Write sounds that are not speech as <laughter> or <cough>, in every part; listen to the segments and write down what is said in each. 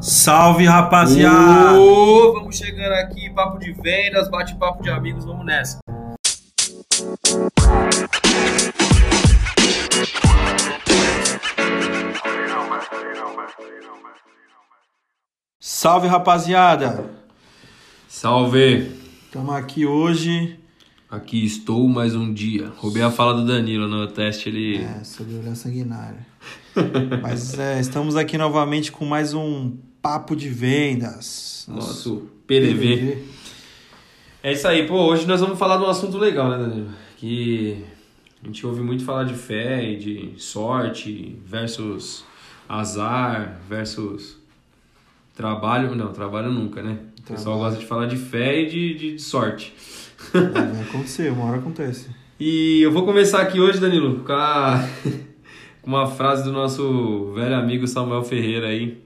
Salve, rapaziada! Ô, vamos chegando aqui, papo de vendas, bate-papo de amigos, vamos nessa. Salve, rapaziada! Salve! Estamos aqui hoje. Aqui estou mais um dia. Roubei a fala do Danilo no teste, ele... É, sobre olhar sanguinário. <laughs> Mas é, estamos aqui novamente com mais um Papo de Vendas. Nosso PDV. É isso aí, pô, hoje nós vamos falar de um assunto legal, né, Danilo? Que a gente ouve muito falar de fé e de sorte versus azar versus trabalho. Não, trabalho nunca, né? O pessoal Trabalho. gosta de falar de fé e de, de, de sorte. Vai acontecer, uma hora acontece. E eu vou começar aqui hoje, Danilo, com, a- <laughs> com uma frase do nosso velho amigo Samuel Ferreira aí.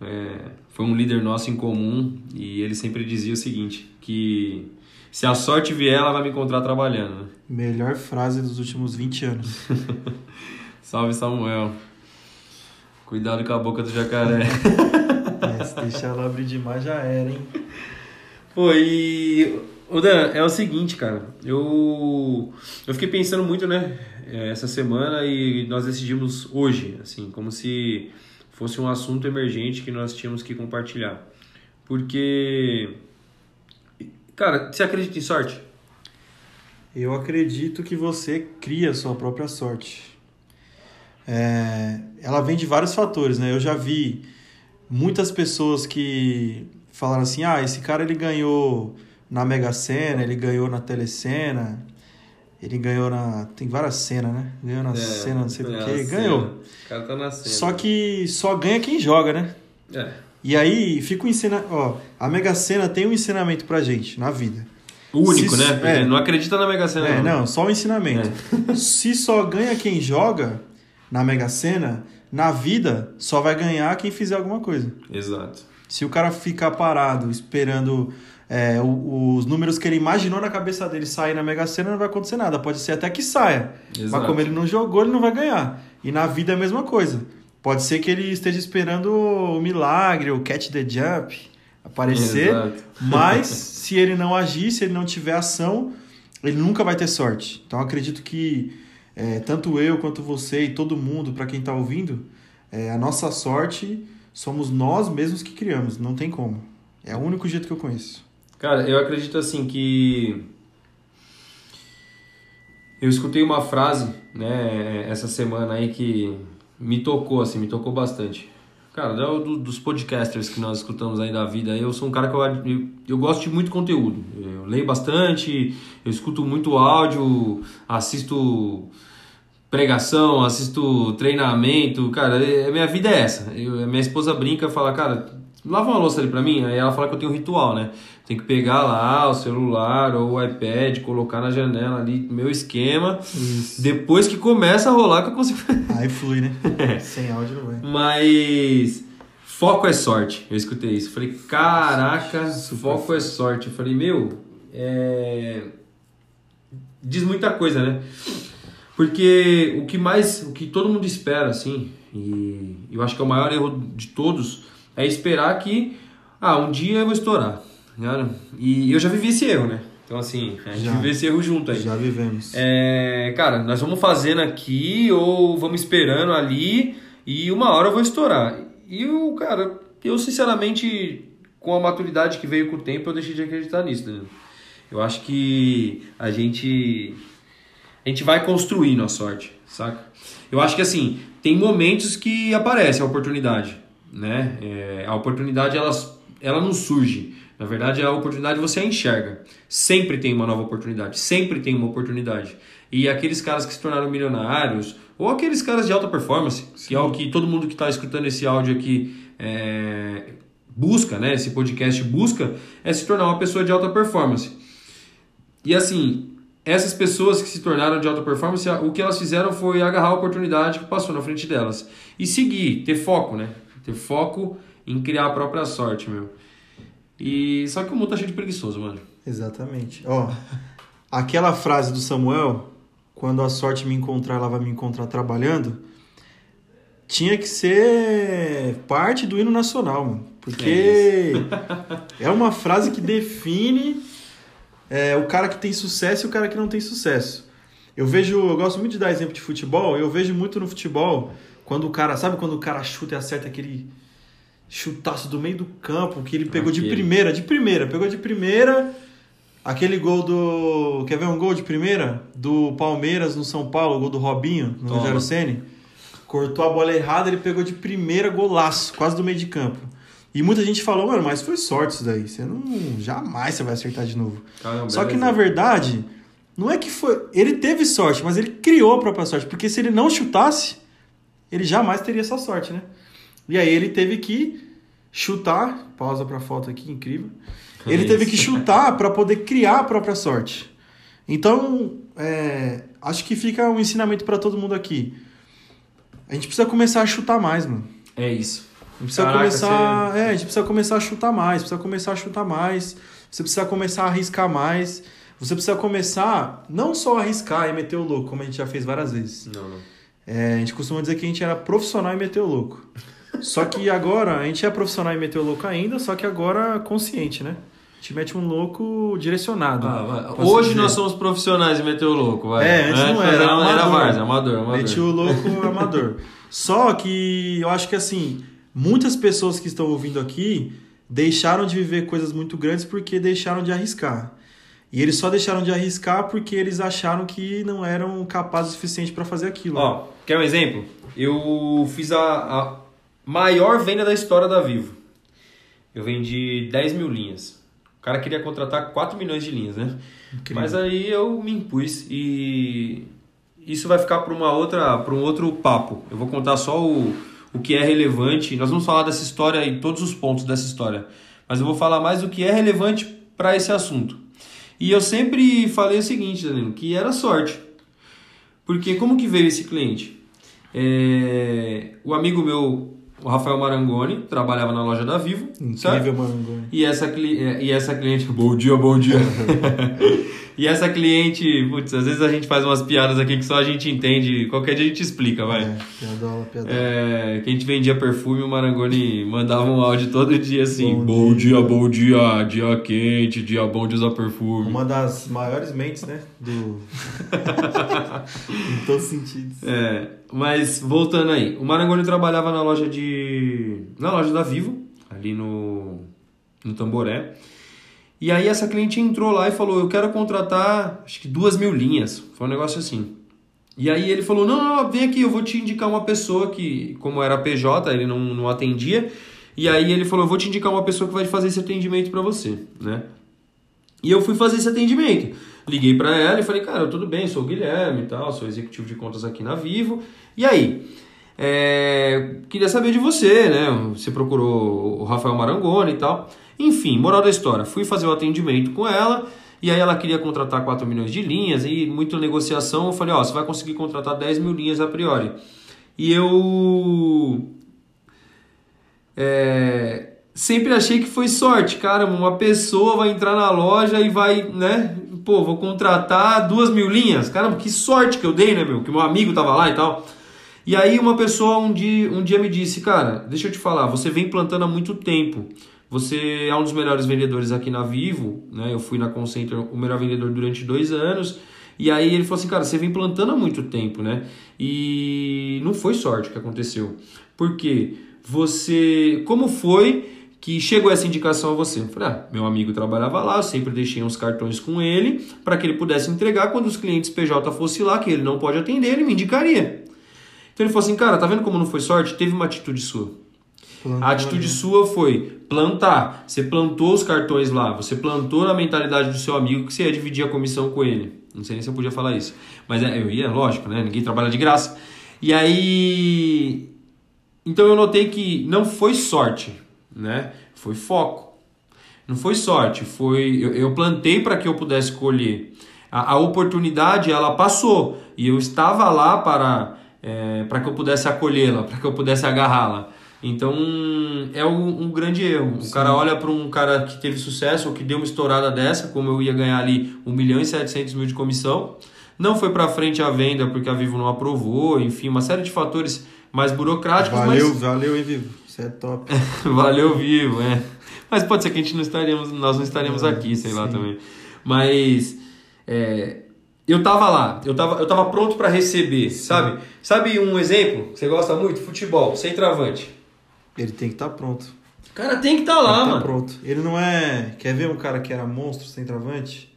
É, foi um líder nosso em comum e ele sempre dizia o seguinte, que se a sorte vier, ela vai me encontrar trabalhando. né? Melhor frase dos últimos 20 anos. <laughs> Salve, Samuel. Cuidado com a boca do jacaré. <laughs> É, se deixar ela abrir demais já era, hein? Pô, e. O Dan, é o seguinte, cara. Eu. Eu fiquei pensando muito, né? é, Essa semana e nós decidimos hoje, assim, como se fosse um assunto emergente que nós tínhamos que compartilhar. Porque. Cara, você acredita em sorte? Eu acredito que você cria a sua própria sorte. É, ela vem de vários fatores, né? Eu já vi muitas pessoas que falaram assim: ah, esse cara ele ganhou na Mega Sena, ele ganhou na Telecena, ele ganhou na. Tem várias cenas, né? Ganhou na cena, não sei do é que, ganhou. O cara tá na cena. Só que só ganha quem joga, né? É. E aí fica o ensina... Ó, a Mega Sena tem um ensinamento pra gente na vida. O único, Se- né? Porque é. Não acredita na Mega Sena. É, não, só um ensinamento. É. <laughs> Se só ganha quem joga na Mega Sena, na vida só vai ganhar quem fizer alguma coisa. Exato. Se o cara ficar parado esperando é, o- os números que ele imaginou na cabeça dele sair na Mega Sena, não vai acontecer nada. Pode ser até que saia. Exato. Mas como ele não jogou, ele não vai ganhar. E na vida é a mesma coisa. Pode ser que ele esteja esperando o milagre, o catch the jump aparecer. Exato. Mas <laughs> se ele não agir, se ele não tiver ação, ele nunca vai ter sorte. Então eu acredito que é, tanto eu quanto você e todo mundo, para quem está ouvindo, é, a nossa sorte somos nós mesmos que criamos. Não tem como. É o único jeito que eu conheço. Cara, eu acredito assim que. Eu escutei uma frase, né, essa semana aí que me tocou, assim, me tocou bastante. Cara, é do- dos podcasters que nós escutamos aí da vida, eu sou um cara que eu, eu, eu gosto de muito conteúdo. Eu leio bastante, eu escuto muito áudio, assisto pregação, assisto treinamento, cara, é- minha vida é essa. Eu, minha esposa brinca fala, cara, lava uma louça ali pra mim, aí ela fala que eu tenho um ritual, né? Tem que pegar lá o celular ou o iPad, colocar na janela ali, meu esquema. Isso. Depois que começa a rolar que eu consigo. Aí flui, né? <laughs> Sem áudio não vai. Mas foco é sorte. Eu escutei isso. Falei, caraca, Super foco é sorte. Eu falei, meu, é... diz muita coisa, né? Porque o que mais, o que todo mundo espera, assim, e eu acho que é o maior erro de todos, é esperar que, ah, um dia eu vou estourar. ligado? E eu já vivi esse erro, né? Então, assim, a gente Já. viveu esse erro junto aí. Já vivemos. É, cara, nós vamos fazendo aqui ou vamos esperando ali e uma hora eu vou estourar. E o cara, eu sinceramente, com a maturidade que veio com o tempo, eu deixei de acreditar nisso, Danilo. Eu acho que a gente a gente vai construindo a sorte, saca? Eu acho que assim, tem momentos que aparece a oportunidade, né? É, a oportunidade ela, ela não surge. Na verdade, a oportunidade você a enxerga. Sempre tem uma nova oportunidade, sempre tem uma oportunidade. E aqueles caras que se tornaram milionários, ou aqueles caras de alta performance, que é o que todo mundo que está escutando esse áudio aqui é, busca, né? Esse podcast busca, é se tornar uma pessoa de alta performance. E assim, essas pessoas que se tornaram de alta performance, o que elas fizeram foi agarrar a oportunidade que passou na frente delas e seguir, ter foco, né? Ter foco em criar a própria sorte, meu. E só que o mundo tá cheio de preguiçoso, mano. Exatamente. Ó, aquela frase do Samuel, quando a sorte me encontrar, ela vai me encontrar trabalhando. tinha que ser parte do hino nacional, mano. Porque é, <laughs> uma frase que define é, o cara que tem sucesso e o cara que não tem sucesso. Eu vejo, eu gosto muito de dar exemplo de futebol, eu vejo muito no futebol quando o cara, sabe quando o cara chuta e acerta aquele chutaço do meio do campo, que ele pegou aquele. de primeira, de primeira, pegou de primeira, aquele gol do, quer ver um gol de primeira? Do Palmeiras no São Paulo, o gol do Robinho, no Rogério Ceni. Cortou a bola errada, ele pegou de primeira golaço, quase do meio de campo. E muita gente falou, mano, mas foi sorte isso daí. Você não. Jamais você vai acertar de novo. Caramba, Só que, na verdade, não é que foi. Ele teve sorte, mas ele criou a própria sorte. Porque se ele não chutasse, ele jamais teria essa sorte, né? E aí ele teve que chutar. Pausa pra foto aqui, incrível. Ele teve que chutar <laughs> para poder criar a própria sorte. Então, é, acho que fica um ensinamento para todo mundo aqui. A gente precisa começar a chutar mais, mano. É isso. A gente precisa Caraca, começar. Você... É, a gente precisa começar a chutar mais, precisa começar a chutar mais. Você precisa começar a arriscar mais. Você precisa começar não só a arriscar e meter o louco, como a gente já fez várias vezes. Não, não. É, a gente costuma dizer que a gente era profissional e meteu louco. Só que agora, a gente é profissional e meteu louco ainda, só que agora consciente, né? A gente mete um louco direcionado. Ah, Hoje dizer. nós somos profissionais e meteu louco, vai. É, antes não era. Era, amador. era amador, amador. Meti o louco <laughs> amador. Só que eu acho que assim, muitas pessoas que estão ouvindo aqui deixaram de viver coisas muito grandes porque deixaram de arriscar. E eles só deixaram de arriscar porque eles acharam que não eram capazes o suficiente para fazer aquilo. Ó, quer um exemplo? Eu fiz a, a maior venda da história da Vivo. Eu vendi 10 mil linhas. O cara queria contratar 4 milhões de linhas, né? Incrível. Mas aí eu me impus e isso vai ficar para uma outra, para um outro papo. Eu vou contar só o, o que é relevante. Nós vamos falar dessa história e todos os pontos dessa história. Mas eu vou falar mais do que é relevante para esse assunto. E eu sempre falei o seguinte, Danilo, que era sorte. Porque como que veio esse cliente? É, o amigo meu, o Rafael Marangoni, trabalhava na loja da Vivo. Incrível? Marangoni. E essa, é, e essa cliente... <laughs> Bom dia, bom dia. <laughs> E essa cliente, putz, às vezes a gente faz umas piadas aqui que só a gente entende, qualquer dia a gente explica, vai. É, piadola, piadola. É, que a gente vendia perfume, o Marangoni mandava um áudio todo dia assim, bom, bom dia. dia, bom dia, dia quente, dia bom de usar perfume. Uma das maiores mentes, né, do... <laughs> em todos os sentidos. É, mas voltando aí, o Marangoni trabalhava na loja de... na loja da Vivo, ali no, no Tamboré. E aí essa cliente entrou lá e falou, eu quero contratar acho que duas mil linhas. Foi um negócio assim. E aí ele falou, não, não, vem aqui, eu vou te indicar uma pessoa que, como era PJ, ele não, não atendia. E aí ele falou, eu vou te indicar uma pessoa que vai fazer esse atendimento para você, né? E eu fui fazer esse atendimento. Liguei para ela e falei, cara, tudo bem, sou o Guilherme e tal, sou executivo de contas aqui na Vivo. E aí? É, queria saber de você, né? Você procurou o Rafael Marangoni e tal. Enfim, moral da história, fui fazer o atendimento com ela e aí ela queria contratar 4 milhões de linhas e muita negociação. Eu falei, ó, você vai conseguir contratar 10 mil linhas a priori. E eu é, sempre achei que foi sorte, cara. Uma pessoa vai entrar na loja e vai, né? Pô, vou contratar duas mil linhas. Caramba, que sorte que eu dei, né, meu? Que meu amigo tava lá e tal. E aí uma pessoa um dia, um dia me disse, cara, deixa eu te falar, você vem plantando há muito tempo. Você é um dos melhores vendedores aqui na Vivo, né? Eu fui na Concenter o melhor vendedor durante dois anos. E aí ele falou assim, cara, você vem plantando há muito tempo, né? E não foi sorte que aconteceu. Porque você, como foi que chegou essa indicação a você? Eu falei, ah, meu amigo trabalhava lá, eu sempre deixei uns cartões com ele para que ele pudesse entregar quando os clientes PJ fossem lá, que ele não pode atender, ele me indicaria. Então ele falou assim, cara, tá vendo como não foi sorte? Teve uma atitude sua. A atitude sua foi plantar. Você plantou os cartões lá, você plantou na mentalidade do seu amigo que você ia dividir a comissão com ele. Não sei nem se eu podia falar isso. Mas é, eu ia, lógico, né? Ninguém trabalha de graça. E aí. Então eu notei que não foi sorte, né? Foi foco. Não foi sorte, foi. Eu, eu plantei para que eu pudesse colher. A, a, oportunidade ela passou e eu estava lá para, é, para que eu pudesse acolhê-la, para que eu pudesse agarrá-la. Então é um, um grande erro. Sim. O cara olha para um cara que teve sucesso ou que deu uma estourada dessa, como eu ia ganhar ali 1 milhão e 700 mil de comissão. Não foi para frente a venda porque a Vivo não aprovou, enfim, uma série de fatores mais burocráticos, Valeu, mas valeu, hein, Vivo? Você é top. <laughs> valeu vivo, é. Mas pode ser que a gente não estaríamos, nós não estaríamos É, aqui, sei lá sim. também. Mas é, eu tava lá, eu tava, eu tava pronto pra receber, sabe? Sabe um exemplo que você gosta muito? Futebol, centroavante. Ele tem que estar pronto. O cara tem que estar Tem lá, tá mano. pronto. Ele não é. Quer ver um cara que era monstro centroavante?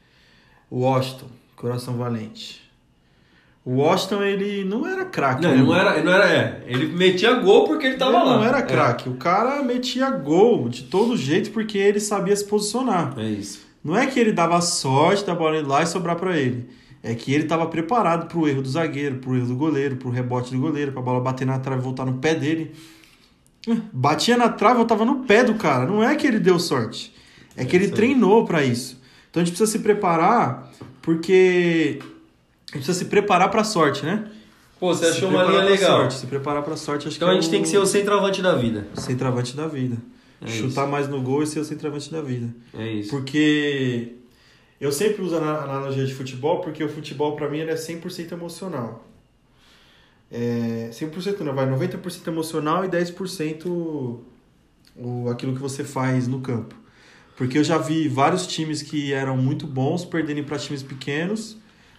O Washington, coração valente. O Washington, ele não era craque. Não, né, ele não era, ele não era, é. Ele metia gol porque ele tava ele lá. não era É. craque. O cara metia gol de todo jeito porque ele sabia se posicionar. É isso. Não é que ele dava sorte da bola ir lá e sobrar pra ele. É que ele estava preparado pro erro do zagueiro, pro erro do goleiro, pro rebote do goleiro, pra bola bater na trave e voltar no pé dele. Batia na trave, voltava no pé do cara. Não é que ele deu sorte. É que É ele isso treinou pra isso. Então a gente precisa se preparar, porque a gente precisa se preparar pra sorte, né? Pô, você Se achou uma linha legal. Sorte, se preparar pra sorte, acho Então que a é gente tem que ser o centroavante da vida. centroavante da vida. É Chutar mais no gol e ser o centroavante da vida. É isso. Porque eu sempre uso a ana- analogia de futebol, porque o futebol pra mim ele é 100% emocional. É 100% não, vai 90% emocional e 10% o, aquilo que você faz no campo. Porque eu já vi vários times que eram muito bons perderem para times pequenos,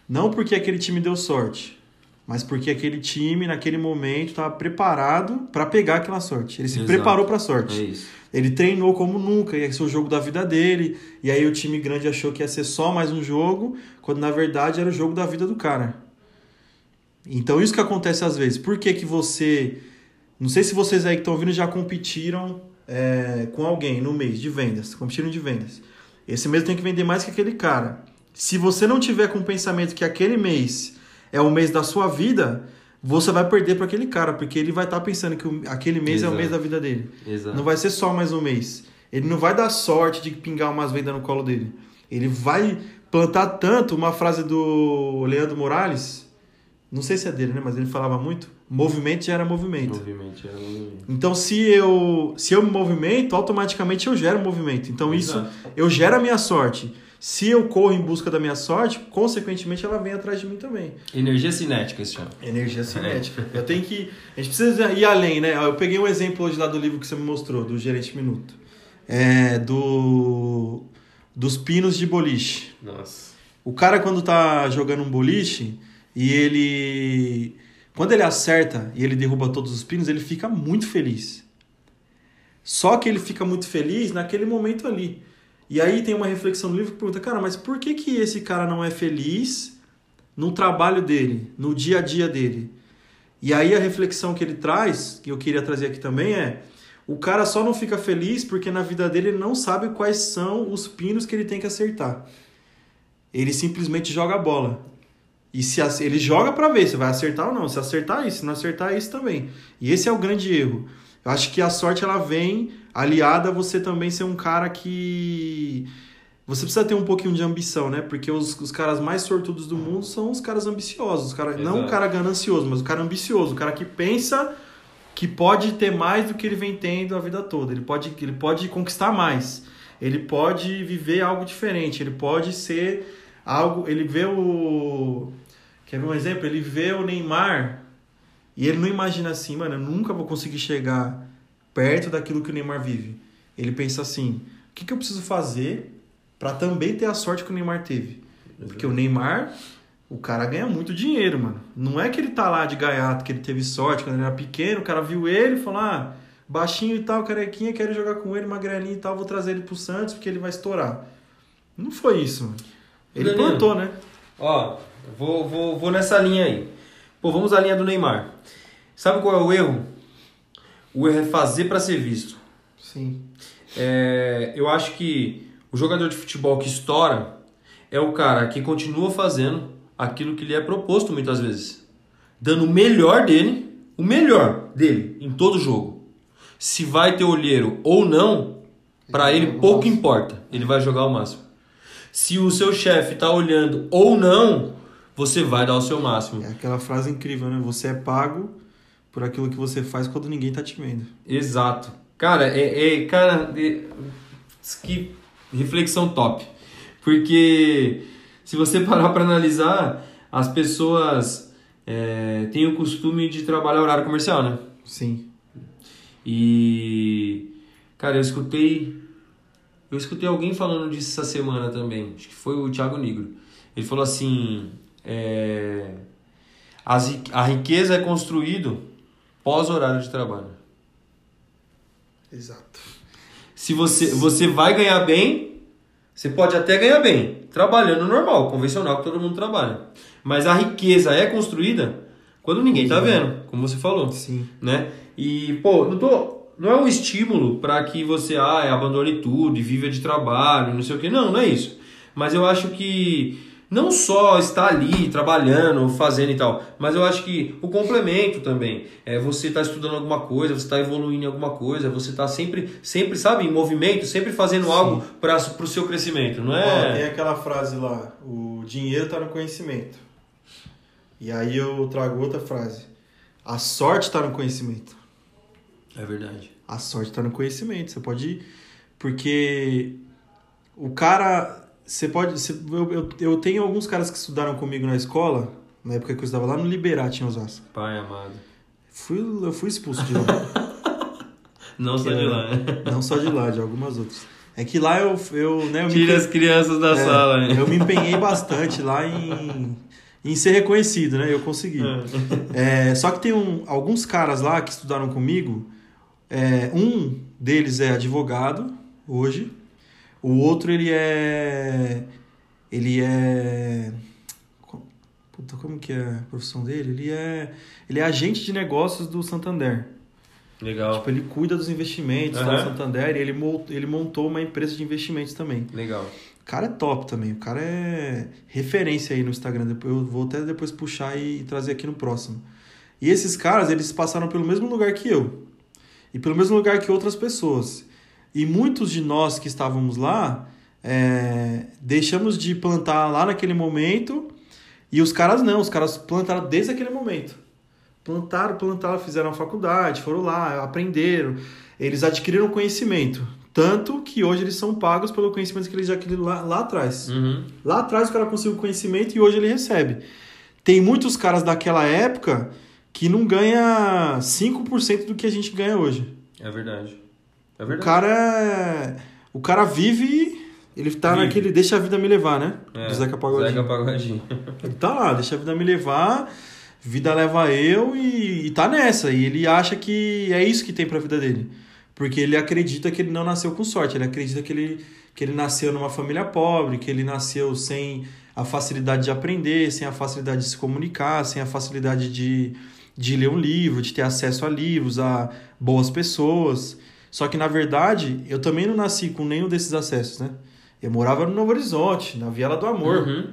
não porque aquele time deu sorte, mas porque aquele time naquele momento estava preparado para pegar aquela sorte. Ele se Exato. preparou para a sorte. É. Ele treinou como nunca, ia ser o jogo da vida dele. E aí o time grande achou que ia ser só mais um jogo, quando na verdade era o jogo da vida do cara. Então isso que acontece às vezes. Por que, que você. Não sei se vocês aí que estão ouvindo já competiram é, com alguém no mês de vendas. Competiram de vendas. Esse mês tem que vender mais que aquele cara. Se você não tiver com o pensamento que aquele mês é o mês da sua vida, você vai perder para aquele cara, porque ele vai estar pensando que aquele mês é o Exato. mês da vida dele. Exato. Não vai ser só mais um mês. Ele não vai dar sorte de pingar umas vendas no colo dele. Ele vai plantar tanto uma frase do Leandro Morales. Não sei se é dele, né? Mas ele falava muito. Movimento gera movimento. Movimento, é movimento. Então, se eu, se eu me movimento, automaticamente eu gero movimento. Então, isso Exato. eu gero a minha sorte. Se eu corro em busca da minha sorte, consequentemente ela vem atrás de mim também. Energia cinética se chama. Energia cinética. Eu tenho que. A gente precisa ir além, né? Eu peguei um exemplo hoje lá do livro que você me mostrou, do Gerente Minuto. É, do. Dos pinos de boliche. Nossa. O cara, quando tá jogando um boliche e ele. Quando ele acerta e ele derruba todos os pinos, ele fica muito feliz. Só que ele fica muito feliz naquele momento ali. E aí tem uma reflexão no livro que pergunta, cara, mas por que, que esse cara não é feliz no trabalho dele, no dia a dia dele? E aí a reflexão que ele traz, que eu queria trazer aqui também é, o cara só não fica feliz porque na vida dele ele não sabe quais são os pinos que ele tem que acertar. Ele simplesmente joga a bola. E se ele joga pra ver se vai acertar ou não. Se acertar isso, se não acertar isso também. E esse é o grande erro. Eu acho que a sorte ela vem aliada a você também ser um cara que você precisa ter um pouquinho de ambição, né? Porque os, os caras mais sortudos do mundo são os caras ambiciosos, os cara, não o cara ganancioso, mas o cara ambicioso, o cara que pensa que pode ter mais do que ele vem tendo a vida toda. Ele pode, ele pode conquistar mais. Ele pode viver algo diferente. Ele pode ser algo. Ele vê o. Quer ver um exemplo? Ele vê o Neymar e ele não imagina assim, mano, eu nunca vou conseguir chegar perto daquilo que o Neymar vive. Ele pensa assim: o que, que eu preciso fazer para também ter a sorte que o Neymar teve? Porque o Neymar, o cara ganha muito dinheiro, mano. Não é que ele tá lá de gaiato, que ele teve sorte quando ele era pequeno, o cara viu ele e falou: ah, baixinho e tal, carequinha, quero jogar com ele, magrelinho e tal, vou trazer ele pro Santos porque ele vai estourar. Não foi isso, mano. Ele Danilo. plantou, né? Ó, vou, vou, vou nessa linha aí. Pô, vamos à linha do Neymar. Sabe qual é o erro? O erro é fazer pra ser visto. Sim. É, eu acho que o jogador de futebol que estoura é o cara que continua fazendo aquilo que lhe é proposto muitas vezes. Dando o melhor dele, o melhor dele em todo jogo. Se vai ter olheiro ou não, pra Ele pouco importa. Ele vai jogar o máximo. Se o seu chefe tá olhando ou não, você vai dar o seu máximo. É aquela frase incrível, né? Você é pago por aquilo que você faz quando ninguém tá te vendo. Exato. Cara, é, é- cara, é- que reflexão top. Porque se você parar para analisar, as pessoas é, têm o costume de trabalhar horário comercial, né? Sim. E. Cara, eu escutei. Eu escutei alguém falando disso essa semana também. Acho que foi o Thiago Negro. Ele falou assim. É, as, a riqueza é construído pós horário de trabalho. Exato. Se você, você vai ganhar bem, você pode até ganhar bem, trabalhando normal, convencional, que todo mundo trabalha. Mas a riqueza é construída quando ninguém tá vendo, como você falou. Sim. Né? E, pô, não, tô, não é um estímulo para que você ah, abandone tudo e viva de trabalho, não sei o que. Não, não é isso. Mas eu acho que não só estar ali trabalhando, fazendo e tal, mas eu acho que o complemento também. É você estar tá estudando alguma coisa, você está evoluindo em alguma coisa, você está sempre, sempre, sabe, em movimento, sempre fazendo Sim. algo para o seu crescimento, não é? Ó, tem aquela frase lá, o dinheiro está no conhecimento. E aí eu trago outra frase. A sorte está no conhecimento. É verdade. A sorte está no conhecimento. Você pode ir. Porque o cara você pode. Você, eu, eu, eu, tenho alguns caras que estudaram comigo na escola, na época que eu estava lá no Liberati, em Osasco. Pai amado. Fui, eu fui expulso de lá. <laughs> não só de lá. Não só de lá, de algumas outras. É que lá eu. eu, né, eu Tira as crianças da é, sala. Né? Eu me empenhei bastante lá em, em ser reconhecido, né? Eu consegui. É. é, só que tem um, alguns caras lá que estudaram comigo. É, um deles é advogado hoje. O outro, ele é. Ele é. Puta, como que é a profissão dele? Ele é. Ele é agente de negócios do Santander. Legal. Tipo, ele cuida dos investimentos uhum. do Santander e ele, ele montou uma empresa de investimentos também. Legal. O cara é top também. O cara é referência aí no Instagram. Eu vou até depois puxar e trazer aqui no próximo. E esses caras, eles passaram pelo mesmo lugar que eu. E pelo mesmo lugar que outras pessoas. E muitos de nós que estávamos lá é, deixamos de plantar lá naquele momento e os caras não, os caras plantaram desde aquele momento. Plantaram, plantaram, fizeram a faculdade, foram lá, aprenderam, eles adquiriram conhecimento. Tanto que hoje eles são pagos pelo conhecimento que eles já adquiriram lá, lá atrás. Uhum. Lá atrás o cara conseguiu conhecimento e hoje ele recebe. Tem muitos caras daquela época que não ganha 5% do que a gente ganha hoje. É verdade. É verdade. O cara. O cara vive. Ele tá vive. naquele Deixa a Vida Me Levar, né? É, Do Zeca Pagodinho. Zeca Pagodinho. <laughs> ele tá lá, Deixa a Vida Me Levar, Vida Leva Eu e, e tá nessa. E ele acha que é isso que tem pra vida dele. Porque ele acredita que ele não nasceu com sorte. Ele acredita que ele, que ele nasceu numa família pobre, que ele nasceu sem a facilidade de aprender, sem a facilidade de se comunicar, sem a facilidade de, de ler um livro, de ter acesso a livros, a boas pessoas. Só que na verdade, eu também não nasci com nenhum desses acessos, né? Eu morava no Novo Horizonte, na Viela do Amor. Uhum.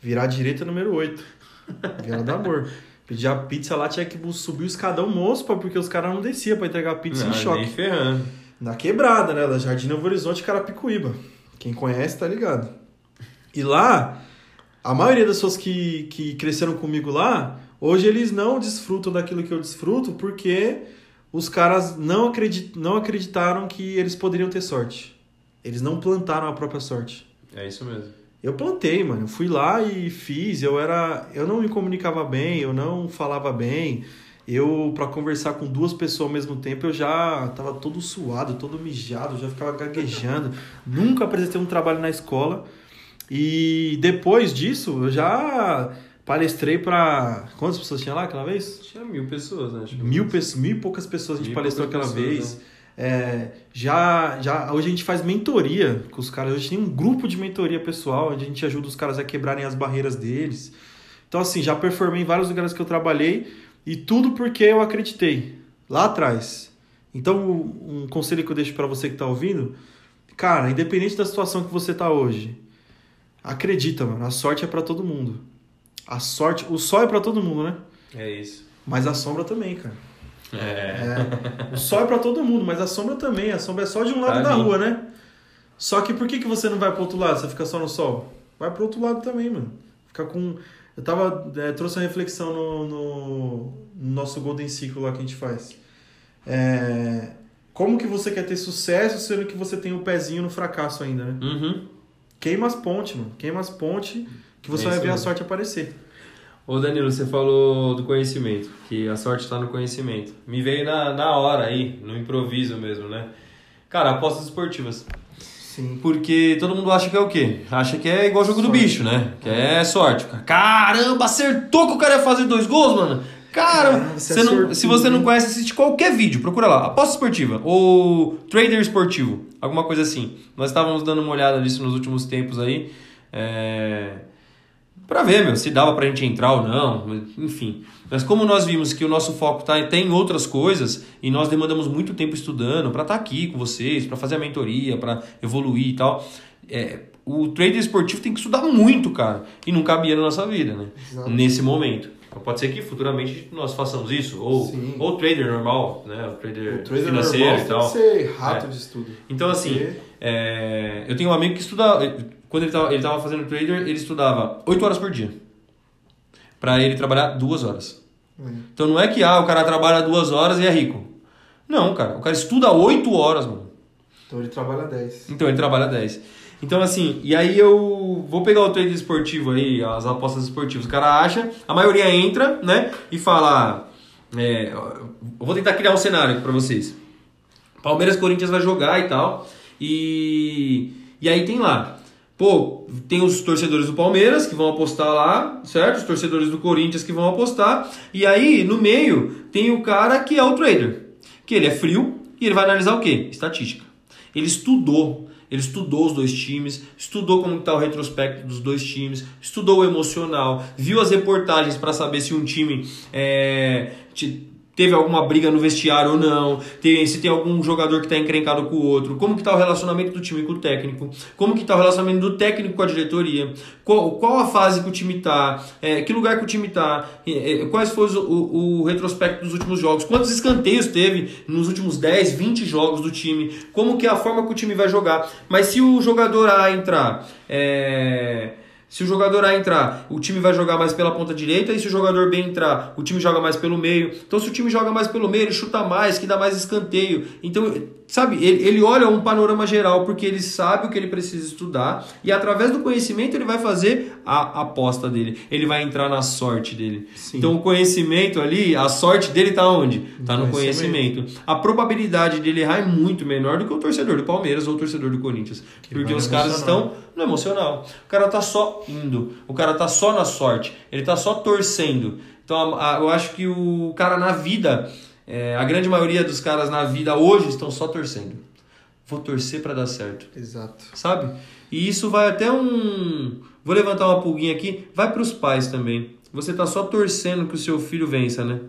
Virar direita número 8. <laughs> Viela do Amor. Pedir a pizza lá, tinha que subir o escadão moço, porque os caras não desciam para entregar a pizza não, em choque. Nem ferrando. Na quebrada, né? Da Jardim Novo Horizonte, Carapicuíba. Quem conhece tá ligado. E lá, a maioria das pessoas que, que cresceram comigo lá, hoje eles não desfrutam daquilo que eu desfruto porque os caras não, acredit, não acreditaram que eles poderiam ter sorte. Eles não plantaram a própria sorte. É isso mesmo. Eu plantei, mano. Eu fui lá e fiz. Eu era, eu não me comunicava bem, eu não falava bem. Eu para conversar com duas pessoas ao mesmo tempo, eu já tava todo suado, todo mijado, já ficava gaguejando. <laughs> Nunca apresentei um trabalho na escola. E depois disso, eu já Palestrei para Quantas pessoas tinha lá aquela vez? Tinha mil pessoas, né? Mil, pessoas, mil e poucas pessoas a gente palestrou aquela pessoas, vez. Né? É, já, já, hoje a gente faz mentoria com os caras. Hoje tem um grupo de mentoria pessoal, onde a gente ajuda os caras a quebrarem as barreiras deles. Então, assim, já performei em vários lugares que eu trabalhei e tudo porque eu acreditei lá atrás. Então, um conselho que eu deixo para você que está ouvindo, cara, independente da situação que você está hoje, acredita, mano, a sorte é para todo mundo. A sorte, o sol é para todo mundo, né? É isso. Mas a sombra também, cara. É. é. O sol é para todo mundo, mas a sombra também. A sombra é só de um lado da rua, né? Só que por que, que você não vai pro outro lado? Você fica só no sol? Vai pro outro lado também, mano. Fica com. Eu tava. É, trouxe uma reflexão no, no, no, nosso Golden Ciclo lá que a gente faz. É, como que você quer ter sucesso sendo que você tem o um pezinho no fracasso ainda, né? Uhum. Queima as pontes, mano. Queima as pontes que você é vai ver a sorte aparecer. Ô Danilo, você falou do conhecimento, que a sorte está no conhecimento. Me veio na, na hora aí, no improviso mesmo, né? Cara, apostas esportivas. Sim. Porque todo mundo acha que é o quê? Acha que é igual o jogo do bicho, né? Que é sorte. Caramba, acertou que o cara ia fazer dois gols, mano. Cara, Caramba, você não- se você não conhece, assiste qualquer vídeo. Procura lá, aposta esportiva ou trader esportivo, alguma coisa assim. Nós estávamos dando uma olhada nisso nos últimos tempos aí. É... Pra ver, meu, se dava pra gente entrar ou não, enfim. Mas como nós vimos que o nosso foco tá, tem em outras coisas e nós demandamos muito tempo estudando pra estar aqui com vocês, pra fazer a mentoria, pra evoluir e tal, é, o trader esportivo tem que estudar muito, cara, e não cabia na nossa vida, né? Exato. Nesse momento. Então, pode ser que futuramente nós façamos isso, ou Sim. ou trader normal, né? O trader, O trader financeiro normal e tal. tem que ser rato É. de estudo. Então, assim, Porque- é, eu tenho um amigo que estuda. Quando ele estava ele tava fazendo trader, ele estudava 8 horas por dia. Pra ele trabalhar duas horas. É. Então não é que ah, o cara trabalha duas horas e é rico. Não, cara. O cara estuda 8 horas, mano. Então ele trabalha 10. Então ele trabalha 10. Então, assim, e aí eu vou pegar o trade esportivo aí, as apostas esportivas. O cara acha, a maioria entra, né? E fala. é, eu vou tentar criar um cenário pra vocês. Palmeiras Corinthians vai jogar e tal. E, e aí tem lá. Pô, tem os torcedores do Palmeiras que vão apostar lá, certo? Os torcedores do Corinthians que vão apostar. E aí, no meio, tem o cara que é o trader. Que ele é frio e ele vai analisar o quê? Estatística. Ele estudou. Ele estudou os dois times, estudou como está o retrospecto dos dois times, estudou o emocional, viu as reportagens para saber se um time é, teve alguma briga no vestiário ou não, tem- se tem algum jogador que está encrencado com o outro, como que está o relacionamento do time com o técnico, como que está o relacionamento do técnico com a diretoria, qual, qual a fase que o time está, que lugar que o time está, quais foram o, o- o retrospecto dos últimos jogos, quantos escanteios teve nos últimos 10, 20 jogos do time, como que é a forma que o time vai jogar. Mas se o jogador A entrar, é, se o jogador A entrar, o time vai jogar mais pela ponta direita, e se o jogador B entrar, o time joga mais pelo meio. Então, se o time joga mais pelo meio, ele chuta mais, que dá mais escanteio. Então, sabe, ele, ele olha um panorama geral, porque ele sabe o que ele precisa estudar, e através do conhecimento ele vai fazer a aposta dele. Ele vai entrar na sorte dele. Sim. Então, o conhecimento ali, a sorte dele tá onde? Tá no conhecimento. conhecimento. A probabilidade dele errar é muito menor do que o torcedor do Palmeiras ou o torcedor do Corinthians. porque vai os caras estão no emocional. O cara tá só indo. O cara tá só na sorte. Ele tá só torcendo. Então a- a- eu acho que o cara na vida, é, a grande maioria dos caras na vida hoje estão só torcendo. Vou torcer para dar certo Exato. sabe? E isso vai até um. Vou levantar uma pulguinha aqui. Vai para os pais também. Você tá só torcendo que o seu filho vença, né?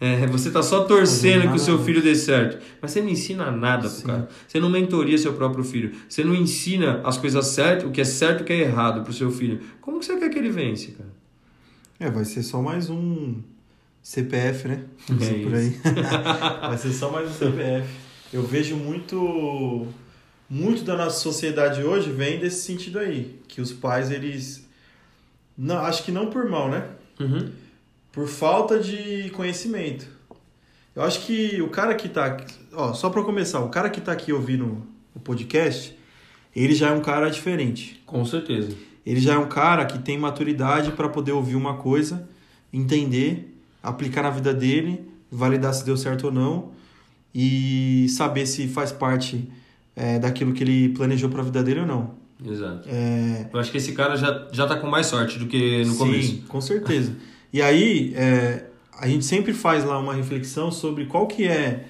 É, você tá só torcendo que o seu filho dê certo. Mas você não ensina nada pro Sim. cara. Você não mentoria seu próprio filho. Você não ensina as coisas certas, o que é certo e o que é errado pro seu filho. Como que você quer que ele vence, cara? É, vai ser só mais um CPF, né? Não É sei por aí. <laughs> vai ser só mais um CPF. Eu vejo muito muito da nossa sociedade hoje vem desse sentido aí, que os pais eles não, acho que não por mal, né? Uhum. Por falta de conhecimento. Eu acho que o cara que tá, ó, só para começar, o cara que tá aqui ouvindo o podcast, ele já é um cara diferente. Com certeza. Ele já é um cara que tem maturidade para poder ouvir uma coisa, entender, aplicar na vida dele, validar se deu certo ou não e saber se faz parte é, daquilo que ele planejou para a vida dele ou não. Exato. É, Eu acho que esse cara já, já tá com mais sorte do que no sim, começo. com certeza. <laughs> E aí é, a gente sempre faz lá uma reflexão sobre qual que é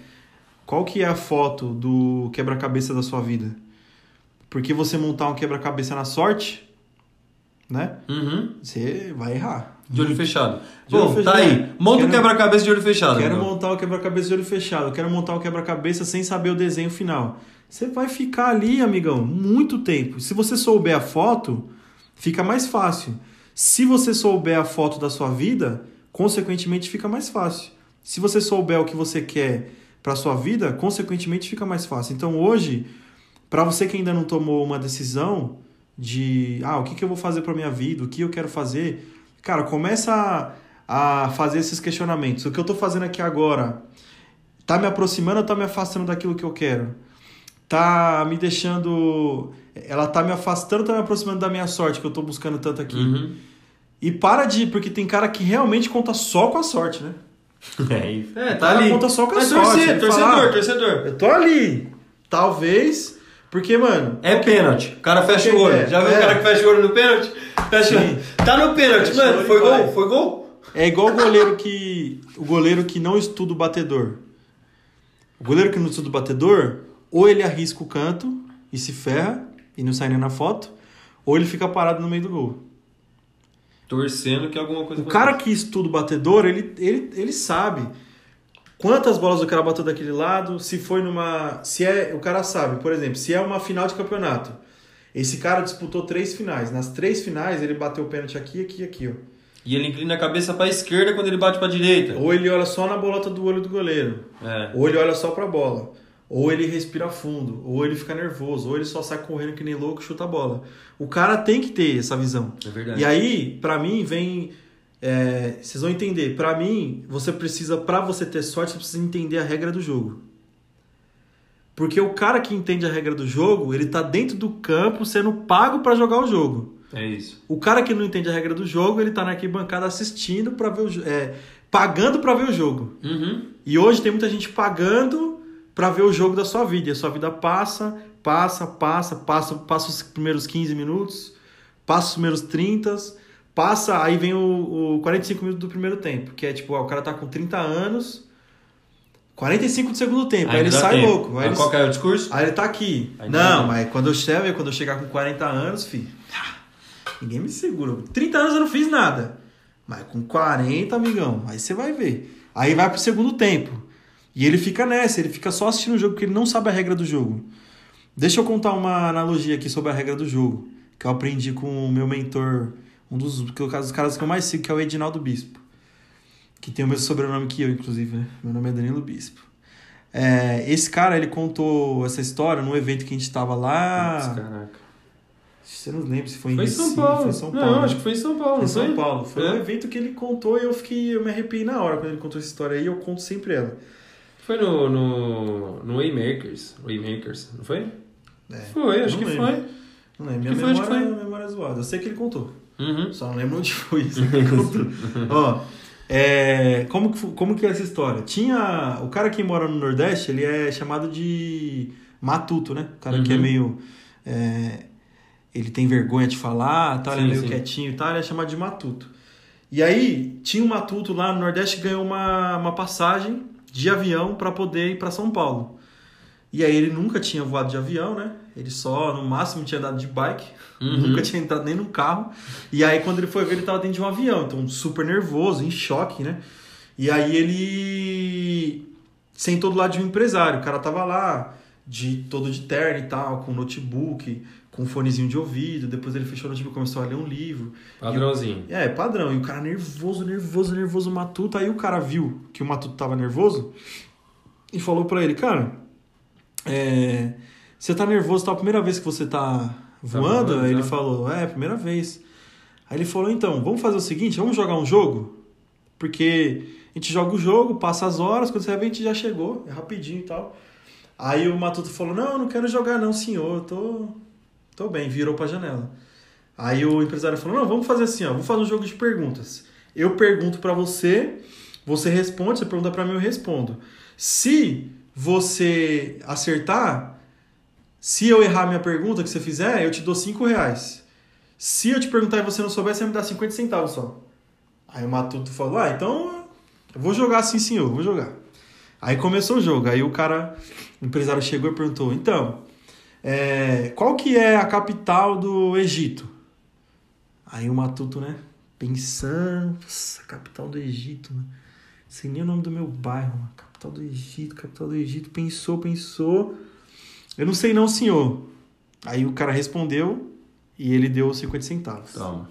qual que é a foto do quebra-cabeça da sua vida. Porque você montar um quebra-cabeça na sorte, né? Uhum. Você vai errar. De olho fechado. De olho Bom, fechado. tá aí. Monta o Quero- quebra-cabeça de olho fechado. Quero montar o quebra-cabeça de olho fechado. Quero montar o quebra-cabeça sem saber o desenho final. Você vai ficar ali, amigão, muito tempo. Se você souber a foto, fica mais fácil. Se você souber a foto da sua vida, consequentemente fica mais fácil. Se você souber o que você quer para sua vida, consequentemente fica mais fácil. Então hoje, para você que ainda não tomou uma decisão de, ah, o que, que eu vou fazer para minha vida, o que eu quero fazer, cara, começa a, a fazer esses questionamentos. O que eu tô fazendo aqui agora tá me aproximando ou tá me afastando daquilo que eu quero? Tá me deixando. Ela tá me afastando ou tá me aproximando da minha sorte que eu tô buscando tanto aqui? Uhum. E para de. Porque tem cara que realmente conta só com a sorte, né? <laughs> É, isso. é tá ali. conta só com a Mas sorte. torcer, torcedor, fala, ah, torcedor. Eu tô ali. Talvez. Porque, mano. É pênalti. O cara fecha o olho. é? Já viu É. o cara que fecha o olho no pênalti? Sim. Tá no pênalti, mano. Foi vai. gol? Foi gol? É igual o goleiro que. O goleiro que não estuda o batedor. O goleiro que não estuda o batedor, ou ele arrisca o canto e se ferra e não sai nem na foto, ou ele fica parado no meio do gol. Torcendo que alguma coisa O cara que estuda o batedor, ele, ele, ele sabe quantas bolas o cara bateu daquele lado, se foi numa. Se é. O cara sabe, por exemplo, se é uma final de campeonato. Esse cara disputou três finais. Nas três finais, ele bateu o pênalti aqui, aqui e aqui, ó. E ele inclina a cabeça pra esquerda quando ele bate pra direita. Ou ele olha só na bolota do olho do goleiro. É. Ou ele olha só pra bola. Ou ele respira fundo. Ou ele fica nervoso. Ou ele só sai correndo que nem louco e chuta a bola. O cara tem que ter essa visão. É verdade. E aí, pra mim, vem. é, vocês vão entender. Pra mim, você precisa, pra você ter sorte, você precisa entender a regra do jogo. Porque o cara que entende a regra do jogo, ele tá dentro do campo sendo pago pra jogar o jogo. É isso. O cara que não entende a regra do jogo, ele tá na arquibancada assistindo para ver o é, pagando pra ver o jogo. Uhum. E hoje tem muita gente pagando pra ver o jogo da sua vida. E a sua vida passa, passa, passa, passa, passa os primeiros 15 minutos, passa os primeiros 30, passa, aí vem o, o 45 minutos do primeiro tempo, que é tipo, ó, o cara tá com 30 anos, 45 do segundo tempo, aí, Ainda ele sai tempo. louco. Aí Aí ele, qual que é o discurso? aí ele tá aqui. Não, mas quando eu chegar, quando eu chegar com 40 anos, filho, ninguém me segura. 30 anos eu não fiz nada. Mas com 40, amigão, aí você vai ver. Aí vai pro segundo tempo. E ele fica nessa, ele fica só assistindo o jogo porque ele não sabe a regra do jogo. Deixa eu contar uma analogia aqui sobre a regra do jogo, que eu aprendi com o meu mentor, um dos, que eu- dos caras que eu mais sigo, que é o Edinaldo Bispo. Que tem o mesmo sobrenome que eu, inclusive, né? Meu nome é Danilo Bispo. É, esse cara, ele contou essa história num evento que a gente tava lá. Caraca. Você não lembra se foi em Foi em Recife, São Paulo. Foi São Não, Paulo. né? acho que foi em São Paulo, Foi em não São foi? Paulo. Foi É. um evento que ele contou e eu fiquei, eu me arrepiei na hora quando ele contou essa história aí. Eu conto sempre ela. Foi no, no, no Waymakers. Waymakers, não foi? É, Foi, acho não que lembro. foi. Não lembro. Minha Que foi, acho memória, que foi. memória é zoada. Eu sei que ele contou. Uhum. Só não lembro onde foi isso que ele <laughs> contou. Ó, é, como, que, como que é essa história? Tinha. O cara que mora no Nordeste, ele é chamado de matuto, né? O cara que é Uhum. meio. é, ele tem vergonha de falar, tá? ele é Sim, meio sim. quietinho e tal, ele é chamado de matuto. E aí, tinha um matuto lá no Nordeste que ganhou uma, uma passagem de avião para poder ir para São Paulo. E aí ele nunca tinha voado de avião, né? Ele só, no máximo, tinha andado de bike. Uhum. Nunca tinha entrado nem num carro. E aí, quando ele foi ver, ele tava dentro de um avião. Então, super nervoso, em choque, né? E aí ele sentou do lado de um empresário. O cara tava lá, de todo de terno e tal, com notebook, com um fonezinho de ouvido. Depois ele fechou o notebook e começou a ler um livro. Padrãozinho. É, padrão. E o cara nervoso, nervoso, nervoso, matuto. Aí o cara viu que o matuto tava nervoso e falou pra ele, cara, é, você tá nervoso, tá a primeira vez que você tá voando? voando, Aí ele falou, é, primeira vez. Aí ele falou, então, vamos fazer o seguinte, vamos jogar um jogo? Porque a gente joga o jogo, passa as horas, quando você ver, a gente já chegou, é rapidinho e tal. Aí o Matuto falou, não, não quero jogar não, senhor, eu tô, tô bem, virou pra janela. Aí o empresário falou, não, vamos fazer assim, ó, vamos fazer um jogo de perguntas. Eu pergunto pra você, você responde, você pergunta pra mim, eu respondo. Se você acertar, se eu errar a minha pergunta que você fizer, eu te dou 5 reais. Se eu te perguntar e você não souber, você me dá 50 centavos só. Aí o Matuto falou, ah, então eu vou jogar assim, senhor, vou jogar. Aí começou o jogo, aí o cara, o empresário chegou e perguntou, então, é, qual que é a capital do Egito? Aí o Matuto, né, pensando, nossa, capital do Egito, né? Sem nem o nome do meu bairro, mano. capital do Egito, capital do Egito, pensou, pensou. Eu não sei não, senhor. Aí o cara respondeu e ele deu 50 centavos. Toma.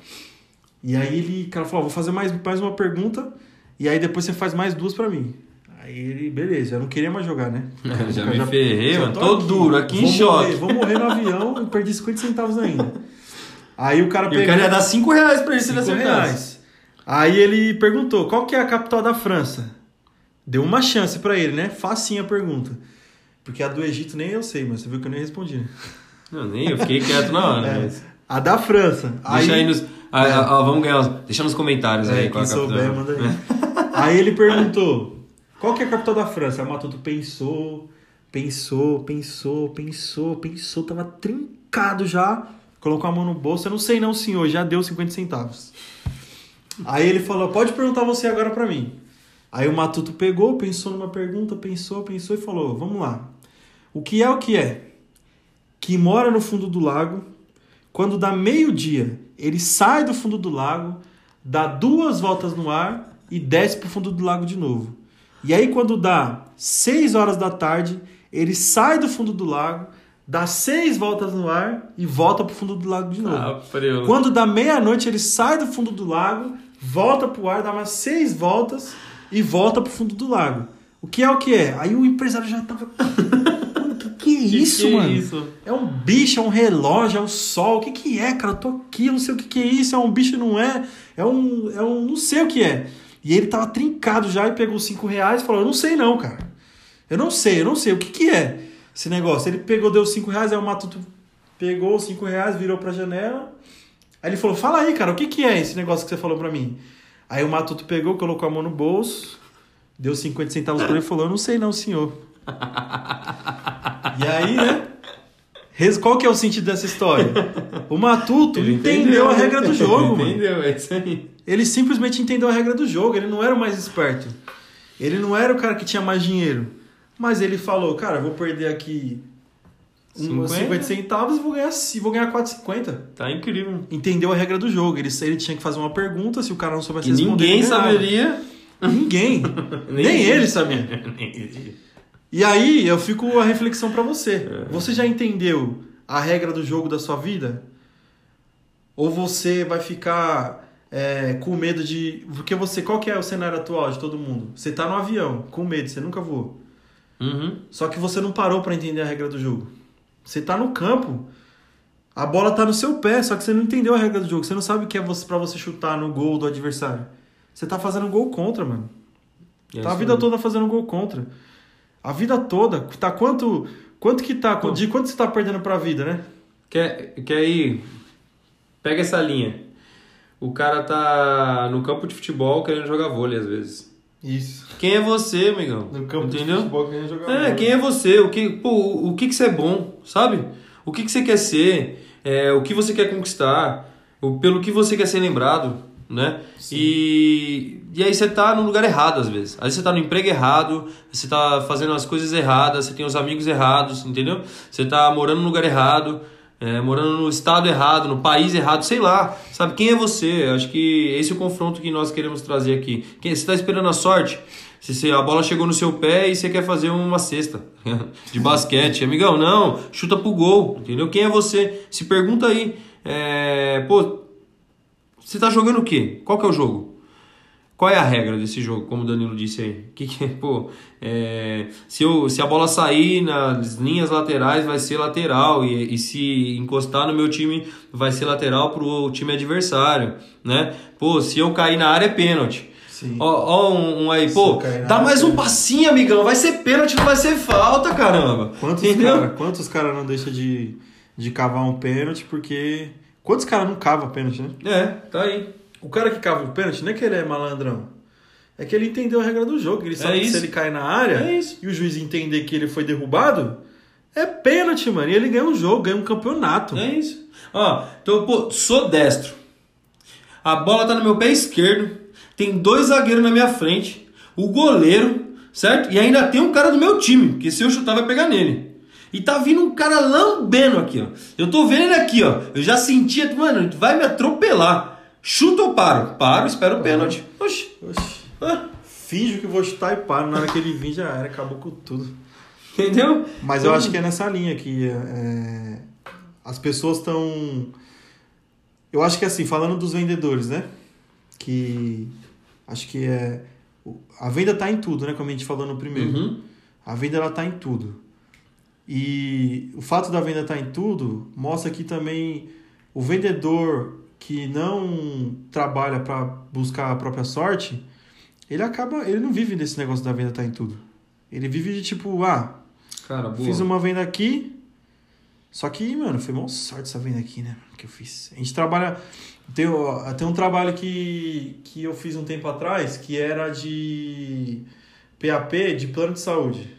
E aí ele, o cara falou, vou fazer mais, mais uma pergunta e aí depois você faz mais duas pra mim. Aí ele, beleza, eu não queria mais jogar, né? <laughs> Já me ferrei, já mano. tô Tô duro, aqui em choque. Morrer, vou morrer no avião e perdi 50 centavos ainda. <laughs> Aí o cara E o cara ia dar 5 reais pra ele se ele acertasse. reais. Aí ele perguntou, qual que é a capital da França? Deu uma chance pra ele, né? Facinha a pergunta. Porque a do Egito nem eu sei, mas você viu que eu nem respondi, né? Não, nem eu fiquei quieto na hora. <laughs> É. mas A da França. Deixa aí, Aí, nos, Ah, É. ah, vamos ganhar. Deixa nos comentários aí É, qual quem é a capital. souber, manda aí. <laughs> aí ele perguntou: qual que é a capital da França? Aí o Matuto pensou, pensou, pensou, pensou, pensou, tava trincado já. Colocou a mão no bolso. Eu não sei não, senhor, já deu 50 centavos. Aí ele falou: pode perguntar você agora pra mim. Aí o Matuto pegou, pensou numa pergunta, pensou, pensou e falou: vamos lá. O que é o que é? Que mora no fundo do lago. Quando dá meio-dia, ele sai do fundo do lago, dá duas voltas no ar e desce pro fundo do lago de novo. E aí, quando dá 6 horas da tarde, ele sai do fundo do lago, dá seis voltas no ar e volta pro fundo do lago de novo. Ah. Quando dá meia-noite, ele sai do fundo do lago, volta pro ar, dá mais seis voltas e volta pro fundo do lago. O que é o que é? Aí o empresário já tava. Mano, que que é <laughs> isso, que é mano? isso? É um bicho, é um relógio, é o sol. O que que é, cara? Eu tô aqui, eu não sei o que que é isso. É um bicho, não é? É um. É um. Não sei o que é. E ele tava trincado já e pegou cinco reais e falou: Eu não sei, não, cara. Eu não sei, eu não sei. O que que é esse negócio? Ele pegou, deu cinco reais, aí o Matuto pegou os cinco reais, virou pra janela. Aí ele falou: Fala aí, cara, o que que é esse negócio que você falou pra mim? Aí o Matuto pegou, colocou a mão no bolso, deu 50 centavos pra ele e falou: Eu não sei, não, senhor. E aí, né? Qual que é o sentido dessa história? O Matuto Ele entendeu, a regra do jogo, mano. Entendeu, é isso aí. Ele simplesmente entendeu a regra do jogo. Ele não era o mais esperto. Ele não era o cara que tinha mais dinheiro. Mas ele falou, cara, vou perder aqui 50? 50 centavos e vou ganhar, vou ganhar 4,50. Tá incrível. Entendeu a regra do jogo. Ele, ele tinha que fazer uma pergunta, se o cara não soubesse E responder. ninguém saberia. Ninguém. <laughs> Nem ele sabia. <laughs> E aí eu fico a reflexão pra você. Você já entendeu a regra do jogo da sua vida? Ou você vai ficar é, com medo de. Porque você. Qual que é o cenário atual de todo mundo? Você tá no avião, com medo, você nunca voou. Uhum. Só que você não parou pra entender a regra do jogo. Você tá no campo, a bola tá no seu pé, só que você não entendeu a regra do jogo. Você não sabe o que é pra você chutar no gol do adversário. Você tá fazendo gol contra, mano. É Tá a vida aí. toda fazendo gol contra. A vida toda. Tá quanto. Quanto que tá? Pô. De quanto você tá perdendo pra vida, né? Quer, quer ir? Pega essa linha. O cara tá no campo de futebol querendo jogar vôlei às vezes. Isso. Quem é você, amigão? No campo Entendeu? de futebol que a gente joga É, bola. quem é você? O que, pô, o o que, que você é bom, sabe? O que, que você quer ser? É, o que você quer conquistar? O, pelo que você quer ser lembrado, né? E, e aí você tá no lugar errado às vezes. Às vezes você tá no emprego errado, você tá fazendo as coisas erradas, você tem os amigos errados, entendeu? Você tá morando no lugar errado, é, morando no estado errado, no país errado, sei lá. Sabe quem é você? Acho que esse é o confronto que nós queremos trazer aqui. Quem, você tá esperando a sorte? Se você- a bola chegou no seu pé e você quer fazer uma cesta <laughs> de basquete, amigão, não, chuta pro gol, entendeu? Quem é você? Se pergunta aí, é, pô, você tá jogando o quê? Qual que é o jogo? Qual é a regra desse jogo, como o Danilo disse aí? Que que, <laughs> pô, é, se, eu, se a bola sair nas linhas laterais, vai ser lateral. E, e se encostar no meu time, vai ser lateral pro time adversário, né? Pô, se eu cair na área, é pênalti. Sim. Ó, ó um, um aí, pô, dá mais um passinho, amigão. Vai ser pênalti, não vai ser falta, caramba. Quantos caras quantos cara não deixam de, de cavar um pênalti porque. Quantos caras não cavam pênalti, né? É, tá aí. O cara que cava o pênalti não é que ele é malandrão. É que ele entendeu a regra do jogo. Ele sabe que isso. se ele cair na área É e o juiz entender que ele foi derrubado, é pênalti, mano. E ele ganha um jogo, ganha um campeonato. É isso. Ó, então, pô, sou destro. A bola tá no meu pé esquerdo. Tem dois zagueiros na minha frente. O goleiro, certo? E ainda tem um cara do meu time, que se eu chutar vai pegar nele. E tá vindo um cara lambendo aqui, ó. Eu tô vendo ele aqui, ó. Eu já sentia, mano, vai me atropelar. Chuta ou paro? Paro, espero o pênalti. Oxi. Oxi. Ah, Finjo que vou chutar e paro. Na hora que ele vir já era, acabou com tudo. entendeu? Mas eu acho que é nessa linha que é, as pessoas estão. Eu acho que assim, falando dos vendedores, né? Que acho que é. A venda tá em tudo, né? Como a gente falou no primeiro. Uhum. A venda ela tá em tudo. E o fato da venda estar em tudo mostra que também o vendedor que não trabalha para buscar a própria sorte, ele acaba, ele não vive desse negócio da venda estar em tudo. Ele vive de tipo, ah, Cara, boa. Fiz uma venda aqui, Só que, mano, foi uma sorte essa venda aqui, né? Que eu fiz. A gente trabalha. Tem, tem um trabalho que, que eu fiz um tempo atrás que era de PAP de plano de saúde.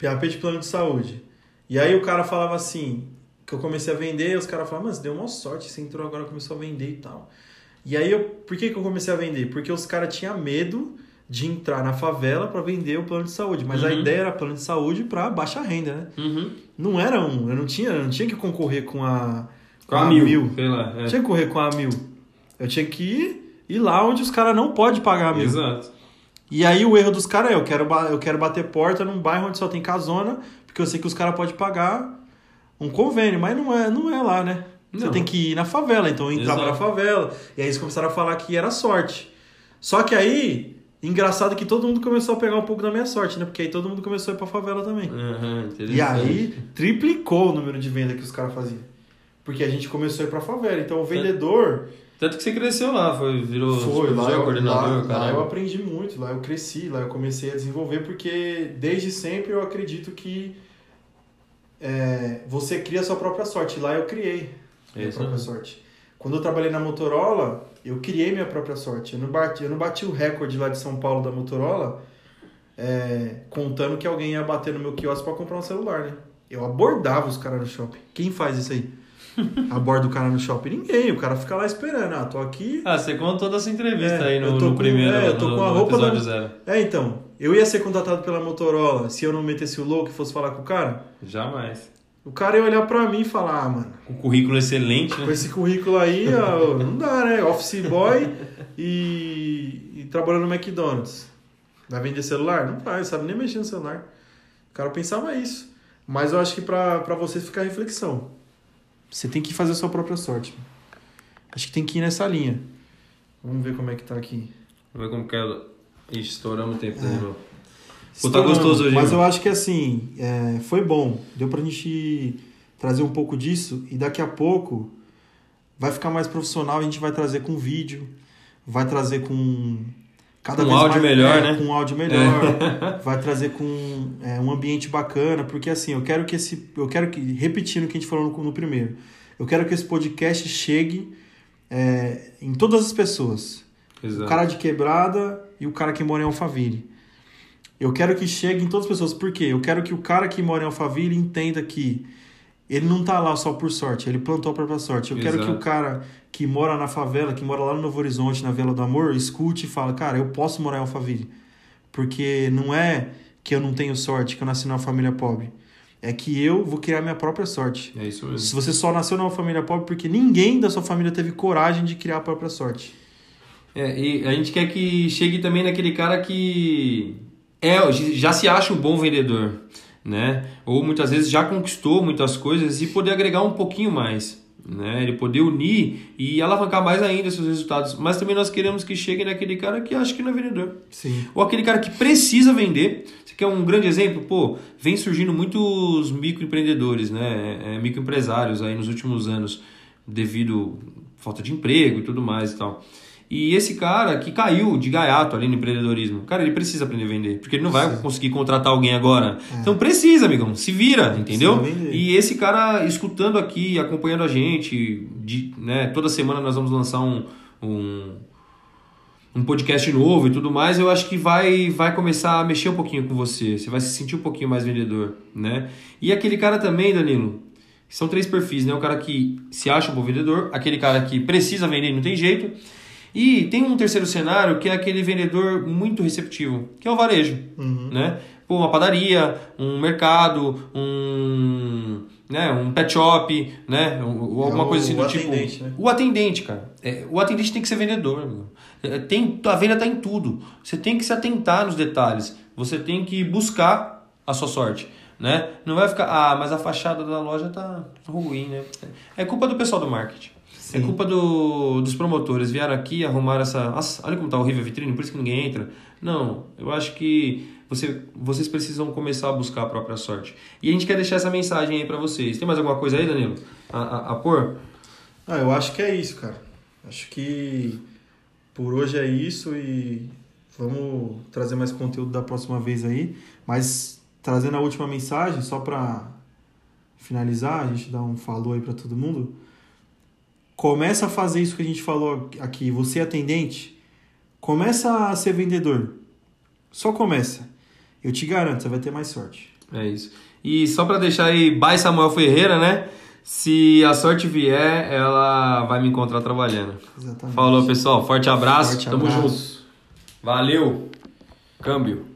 PAP de plano de saúde. E aí o cara falava assim, que eu comecei a vender, os caras falavam, mas deu uma sorte, você entrou agora começou a vender e tal. E aí eu, por que, que eu comecei a vender? Porque os caras tinham medo de entrar na favela para vender o plano de saúde, mas uhum. a ideia era plano de saúde para baixa renda, né? Uhum. Não era um, eu não tinha, eu não tinha que concorrer com a com, a, a, mil, mil. Sei lá, é. tinha que correr com a mil. Eu tinha que ir, ir lá onde os caras não podem pagar a mil. Exato. E aí o erro dos caras é, eu quero, eu quero bater porta num bairro onde só tem casona, porque eu sei que os caras podem pagar um convênio, mas não é, não é lá, né? Você tem que ir na favela, então eu entrava Exato. na favela. E aí eles começaram a falar que era sorte. Só que aí, engraçado que todo mundo começou a pegar um pouco da minha sorte, né? Porque aí todo mundo começou a ir pra favela também. Uhum, e aí triplicou o número de venda que os caras faziam. Porque a gente começou a ir pra favela. Então o vendedor. Tanto que você cresceu lá, foi, virou foi, lá eu, coordenador, lá, lá eu aprendi muito, lá eu cresci, lá eu comecei a desenvolver, porque desde sempre eu acredito que é, você cria a sua própria sorte. Lá eu criei a minha própria sorte. Quando eu trabalhei na Motorola, eu criei minha própria sorte. Eu não bati, eu não bati o recorde lá de São Paulo da Motorola é, contando que alguém ia bater no meu quiosque para comprar um celular, né? Eu abordava os caras no shopping. Quem faz isso aí? <laughs> Aborda o cara no shopping? Ninguém. O cara fica lá esperando. Ah, tô aqui. Ah, você contou toda essa entrevista é, aí no, no com, primeiro é, eu tô no, com a roupa da... É, então. Eu ia ser contratado pela Motorola se eu não metesse o louco e fosse falar com o cara? Jamais. O cara ia olhar pra mim e falar, ah, mano. Com currículo excelente, né? Com esse currículo aí, ó, não dá, né? Office boy e, e trabalhando no McDonald's. Vai vender celular? Não vai, sabe nem mexer no celular. O cara pensava isso. Mas eu acho que pra, pra você ficar reflexão. Você tem que fazer a sua própria sorte. Acho que tem que ir nessa linha. Vamos ver como é que tá aqui. Vamos ver como que ela. Ixi, estouramos o tempo é. de novo. Pô, tá gostoso hoje. Mas eu acho que assim, é, foi bom. Deu pra gente trazer um pouco disso e daqui a pouco vai ficar mais profissional. A gente vai trazer com vídeo, vai trazer com. Cada com vez áudio mais, melhor, é, né? Com um áudio melhor. É. <laughs> vai trazer com é, um ambiente bacana, porque assim, eu quero que esse. Eu quero que. Repetindo o que a gente falou no, no primeiro. Eu quero que esse podcast chegue é, em todas as pessoas. Exato. O cara de quebrada e o cara que mora em Alphaville. Eu quero que chegue em todas as pessoas. Por quê? Eu quero que o cara que mora em Alphaville entenda que ele não tá lá só por sorte, ele plantou a própria sorte. Eu Exato. quero que o cara que mora na favela, que mora lá no Novo Horizonte, na Vila do Amor, escute e fale, cara, eu posso morar em Alphaville. Porque não é que eu não tenho sorte, que eu nasci numa família pobre. É que eu vou criar minha própria sorte. É isso mesmo. Se você só nasceu numa família pobre, porque ninguém da sua família teve coragem de criar a própria sorte. É, e a gente quer que chegue também naquele cara que é, já se acha um bom vendedor, né? Ou muitas vezes já conquistou muitas coisas e poder agregar um pouquinho mais, né? Ele poder unir e alavancar mais ainda seus resultados. Mas também nós queremos que chegue naquele cara que acha que não é vendedor. Sim. Ou aquele cara que precisa vender. Você quer um grande exemplo? Pô, vem surgindo muitos microempreendedores, né? É, microempresários aí nos últimos anos devido falta de emprego e tudo mais e tal. E esse cara que caiu de gaiato ali no empreendedorismo, cara, ele precisa aprender a vender, porque ele não vai Sim. conseguir contratar alguém agora. É. Então precisa, amigão, se vira, entendeu? E esse cara escutando aqui, acompanhando a gente, de, né, toda semana nós vamos lançar um, um, um podcast novo e tudo mais, eu acho que vai, vai começar a mexer um pouquinho com você, você vai se sentir um pouquinho mais vendedor, né? E aquele cara também, Danilo, são três perfis, né? O cara que se acha um bom vendedor, aquele cara que precisa vender e não tem jeito, e tem um terceiro cenário que é aquele vendedor muito receptivo, que é o varejo, uhum. né? Pô, uma padaria, um mercado, um, né, um pet shop, né? Ou alguma é coisa assim do tipo. Né? O atendente, cara. É, o atendente tem que ser vendedor, meu. É, tem, a venda está em tudo. Você tem que se atentar nos detalhes. Você tem que buscar a sua sorte. Né? Não vai ficar, ah, mas a fachada da loja tá ruim, né? É culpa do pessoal do marketing. Sim. É culpa do, dos promotores. Vieram aqui arrumar essa. Nossa, olha como tá horrível a vitrine, por isso que ninguém entra. Não, eu acho que você, vocês precisam começar a buscar a própria sorte. E a gente quer deixar essa mensagem aí para vocês. Tem mais alguma coisa aí, Danilo? A, a, a pôr? Ah, eu acho que é isso, cara. Acho que por hoje é isso e vamos trazer mais conteúdo da próxima vez aí. Mas trazendo a última mensagem, só para finalizar, a gente dá um falou aí para todo mundo. Começa a fazer isso que a gente falou aqui. Você é atendente, começa a ser vendedor. Só começa. Eu te garanto, você vai ter mais sorte. É isso. E só para deixar aí, by Samuel Ferreira, né? Se a sorte vier, ela vai me encontrar trabalhando. Exatamente. Falou, pessoal. Forte abraço. Forte Tamo junto. Valeu. Câmbio.